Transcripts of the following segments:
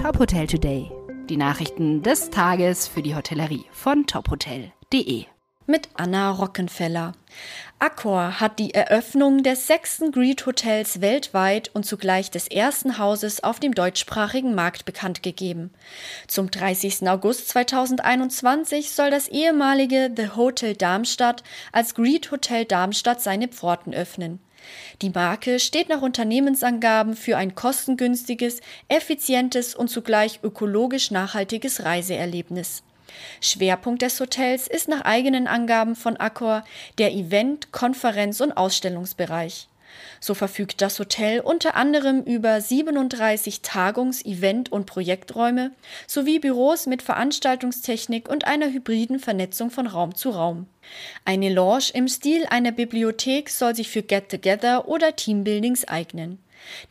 Top Hotel Today. Die Nachrichten des Tages für die Hotellerie von tophotel.de. Mit Anna Rockenfeller. Accor hat die Eröffnung des sechsten Greet Hotels weltweit und zugleich des ersten Hauses auf dem deutschsprachigen Markt bekannt gegeben. Zum 30. August 2021 soll das ehemalige The Hotel Darmstadt als Greet Hotel Darmstadt seine Pforten öffnen. Die Marke steht nach Unternehmensangaben für ein kostengünstiges, effizientes und zugleich ökologisch nachhaltiges Reiseerlebnis. Schwerpunkt des Hotels ist nach eigenen Angaben von Accor der Event-, Konferenz- und Ausstellungsbereich. So verfügt das Hotel unter anderem über 37 Tagungs-, Event- und Projekträume sowie Büros mit Veranstaltungstechnik und einer hybriden Vernetzung von Raum zu Raum. Eine Lounge im Stil einer Bibliothek soll sich für Get-Together oder Teambuildings eignen.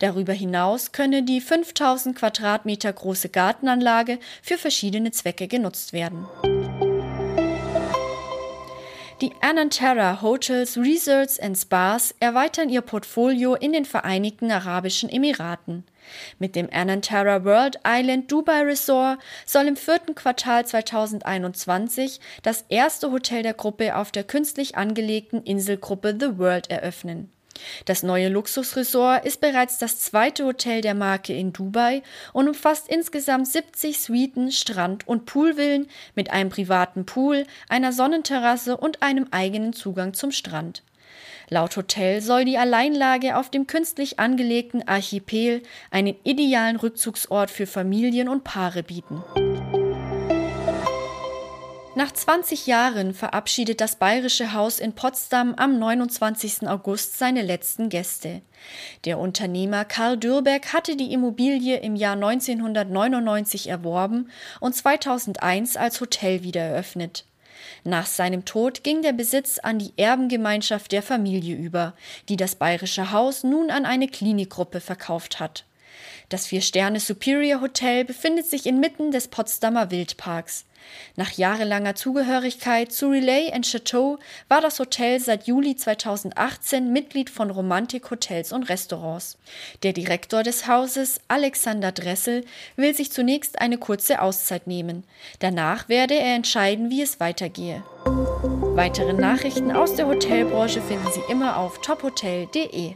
Darüber hinaus könne die 5000 Quadratmeter große Gartenanlage für verschiedene Zwecke genutzt werden. Die Anantara Hotels, Resorts and Spas erweitern ihr Portfolio in den Vereinigten Arabischen Emiraten. Mit dem Anantara World Island Dubai Resort soll im vierten Quartal 2021 das erste Hotel der Gruppe auf der künstlich angelegten Inselgruppe The World eröffnen. Das neue Luxusresort ist bereits das zweite Hotel der Marke in Dubai und umfasst insgesamt 70 Suiten, Strand- und Poolvillen mit einem privaten Pool, einer Sonnenterrasse und einem eigenen Zugang zum Strand. Laut Hotel soll die Alleinlage auf dem künstlich angelegten Archipel einen idealen Rückzugsort für Familien und Paare bieten. Nach 20 Jahren verabschiedet das Bayerische Haus in Potsdam am 29. August seine letzten Gäste. Der Unternehmer Karl Dürbeck hatte die Immobilie im Jahr 1999 erworben und 2001 als Hotel wieder eröffnet. Nach seinem Tod ging der Besitz an die Erbengemeinschaft der Familie über, die das Bayerische Haus nun an eine Klinikgruppe verkauft hat. Das Vier-Sterne Superior Hotel befindet sich inmitten des Potsdamer Wildparks. Nach jahrelanger Zugehörigkeit zu Relay and Chateau war das Hotel seit Juli 2018 Mitglied von Romantik Hotels und Restaurants. Der Direktor des Hauses, Alexander Dressel, will sich zunächst eine kurze Auszeit nehmen. Danach werde er entscheiden, wie es weitergehe. Weitere Nachrichten aus der Hotelbranche finden Sie immer auf tophotel.de.